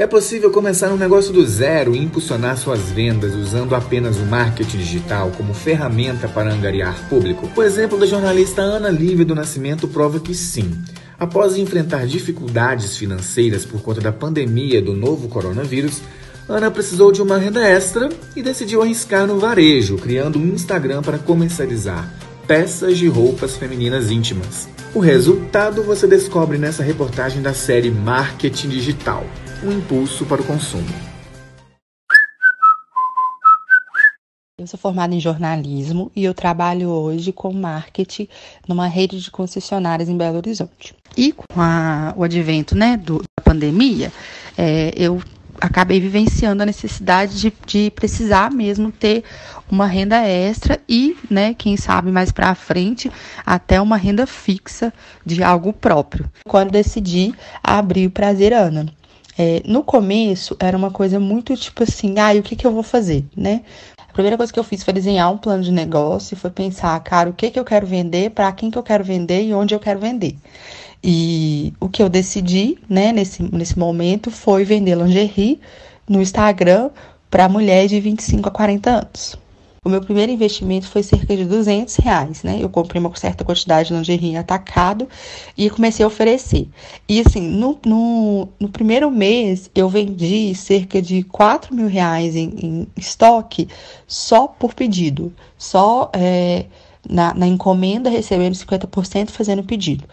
É possível começar um negócio do zero e impulsionar suas vendas usando apenas o marketing digital como ferramenta para angariar público? O exemplo da jornalista Ana Lívia do Nascimento prova que sim. Após enfrentar dificuldades financeiras por conta da pandemia do novo coronavírus, Ana precisou de uma renda extra e decidiu arriscar no varejo, criando um Instagram para comercializar peças de roupas femininas íntimas. O resultado você descobre nessa reportagem da série Marketing Digital um impulso para o consumo. Eu sou formada em jornalismo e eu trabalho hoje com marketing numa rede de concessionárias em Belo Horizonte. E com a, o advento né, do, da pandemia, é, eu acabei vivenciando a necessidade de, de precisar mesmo ter uma renda extra e, né, quem sabe mais para frente, até uma renda fixa de algo próprio. Quando decidi abrir o Prazer Ana. É, no começo era uma coisa muito tipo assim, ah, o que, que eu vou fazer, né? A primeira coisa que eu fiz foi desenhar um plano de negócio, foi pensar, cara, o que, que eu quero vender, para quem que eu quero vender e onde eu quero vender. E o que eu decidi, né, nesse, nesse momento, foi vender lingerie no Instagram para mulheres de 25 a 40 anos. O meu primeiro investimento foi cerca de 200 reais, né? Eu comprei uma certa quantidade de lingerie atacado e comecei a oferecer. E assim, no, no, no primeiro mês eu vendi cerca de 4 mil reais em, em estoque só por pedido. Só é, na, na, encomenda recebendo 50% fazendo pedido.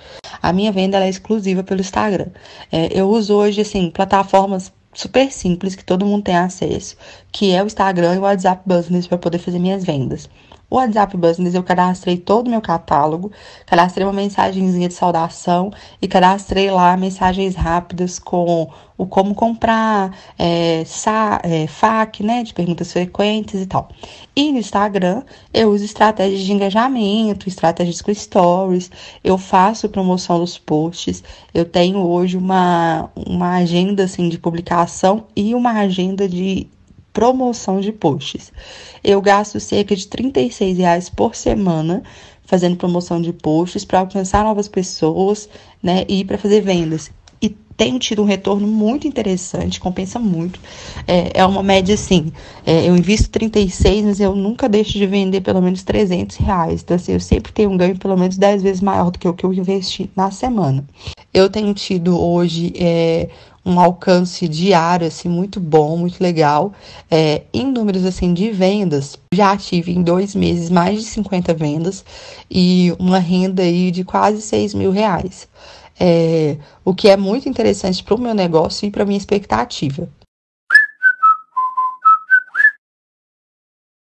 A minha venda é exclusiva pelo Instagram. É, eu uso hoje assim plataformas super simples que todo mundo tem acesso, que é o Instagram e o WhatsApp Business para poder fazer minhas vendas. O WhatsApp Business eu cadastrei todo o meu catálogo, cadastrei uma mensagenzinha de saudação e cadastrei lá mensagens rápidas com o como comprar, é, sa, é, FAQ, né, de perguntas frequentes e tal. E no Instagram eu uso estratégias de engajamento, estratégias com stories, eu faço promoção dos posts, eu tenho hoje uma, uma agenda assim, de publicação e uma agenda de promoção de posts. Eu gasto cerca de R$ reais por semana fazendo promoção de posts para alcançar novas pessoas, né, e para fazer vendas. E tenho tido um retorno muito interessante, compensa muito. É, é uma média assim, é, eu invisto 36, mas eu nunca deixo de vender pelo menos 300 reais. Então, assim, eu sempre tenho um ganho pelo menos 10 vezes maior do que o que eu investi na semana. Eu tenho tido hoje é, um alcance diário assim muito bom, muito legal. É, em números assim de vendas, já tive em dois meses mais de 50 vendas e uma renda aí de quase 6 mil reais. É, o que é muito interessante para o meu negócio e para minha expectativa.